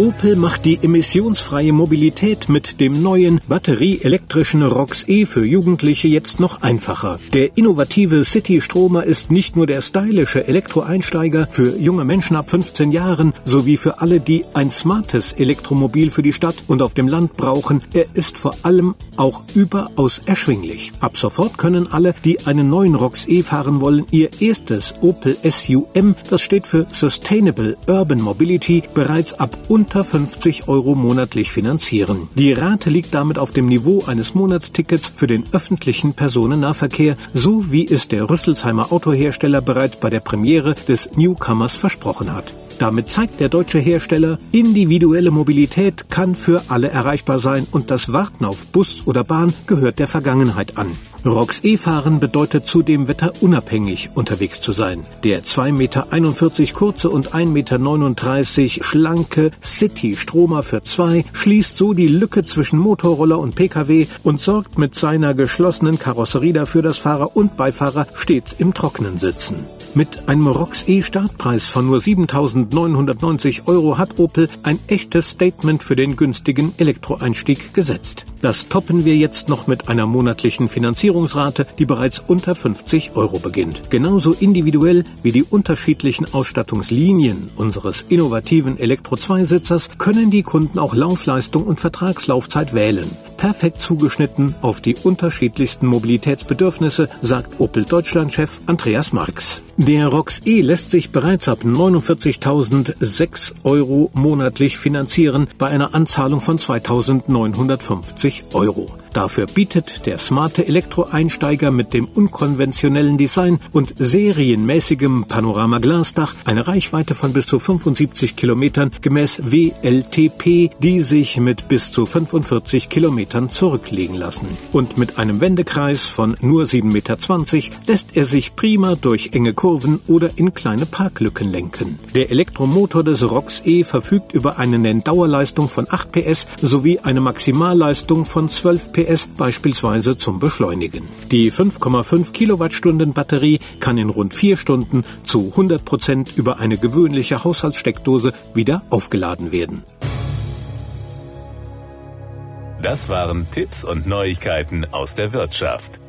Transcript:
Opel macht die emissionsfreie Mobilität mit dem neuen batterieelektrischen ROX E für Jugendliche jetzt noch einfacher. Der innovative City-Stromer ist nicht nur der stylische Elektroeinsteiger für junge Menschen ab 15 Jahren sowie für alle, die ein smartes Elektromobil für die Stadt und auf dem Land brauchen. Er ist vor allem auch überaus erschwinglich. Ab sofort können alle, die einen neuen ROX E fahren wollen, ihr erstes Opel SUM, das steht für Sustainable Urban Mobility, bereits ab unter unter 50 Euro monatlich finanzieren. Die Rate liegt damit auf dem Niveau eines Monatstickets für den öffentlichen Personennahverkehr, so wie es der Rüsselsheimer Autohersteller bereits bei der Premiere des Newcomers versprochen hat. Damit zeigt der deutsche Hersteller, individuelle Mobilität kann für alle erreichbar sein und das Warten auf Bus oder Bahn gehört der Vergangenheit an. ROX E-Fahren bedeutet zudem wetterunabhängig unterwegs zu sein. Der 2,41 Meter kurze und 1,39 Meter schlanke City Stromer für zwei schließt so die Lücke zwischen Motorroller und Pkw und sorgt mit seiner geschlossenen Karosserie dafür, dass Fahrer und Beifahrer stets im Trocknen sitzen. Mit einem ROX E-Startpreis von nur 7.990 Euro hat Opel ein echtes Statement für den günstigen Elektroeinstieg gesetzt. Das toppen wir jetzt noch mit einer monatlichen Finanzierungsrate, die bereits unter 50 Euro beginnt. Genauso individuell wie die unterschiedlichen Ausstattungslinien unseres innovativen Elektro-2-Sitzers können die Kunden auch Laufleistung und Vertragslaufzeit wählen perfekt zugeschnitten auf die unterschiedlichsten Mobilitätsbedürfnisse, sagt Opel Deutschland-Chef Andreas Marx. Der ROX E lässt sich bereits ab 49.006 Euro monatlich finanzieren bei einer Anzahlung von 2.950 Euro. Dafür bietet der smarte Elektroeinsteiger mit dem unkonventionellen Design und serienmäßigem Panoramaglasdach eine Reichweite von bis zu 75 Kilometern gemäß WLTP, die sich mit bis zu 45 Kilometern zurücklegen lassen. Und mit einem Wendekreis von nur 7,20 Meter lässt er sich prima durch enge Kurven oder in kleine Parklücken lenken. Der Elektromotor des ROX E verfügt über eine Nenndauerleistung von 8 PS sowie eine Maximalleistung von 12 PS beispielsweise zum Beschleunigen. Die 5,5 Kilowattstunden Batterie kann in rund vier Stunden zu 100 Prozent über eine gewöhnliche Haushaltssteckdose wieder aufgeladen werden. Das waren Tipps und Neuigkeiten aus der Wirtschaft.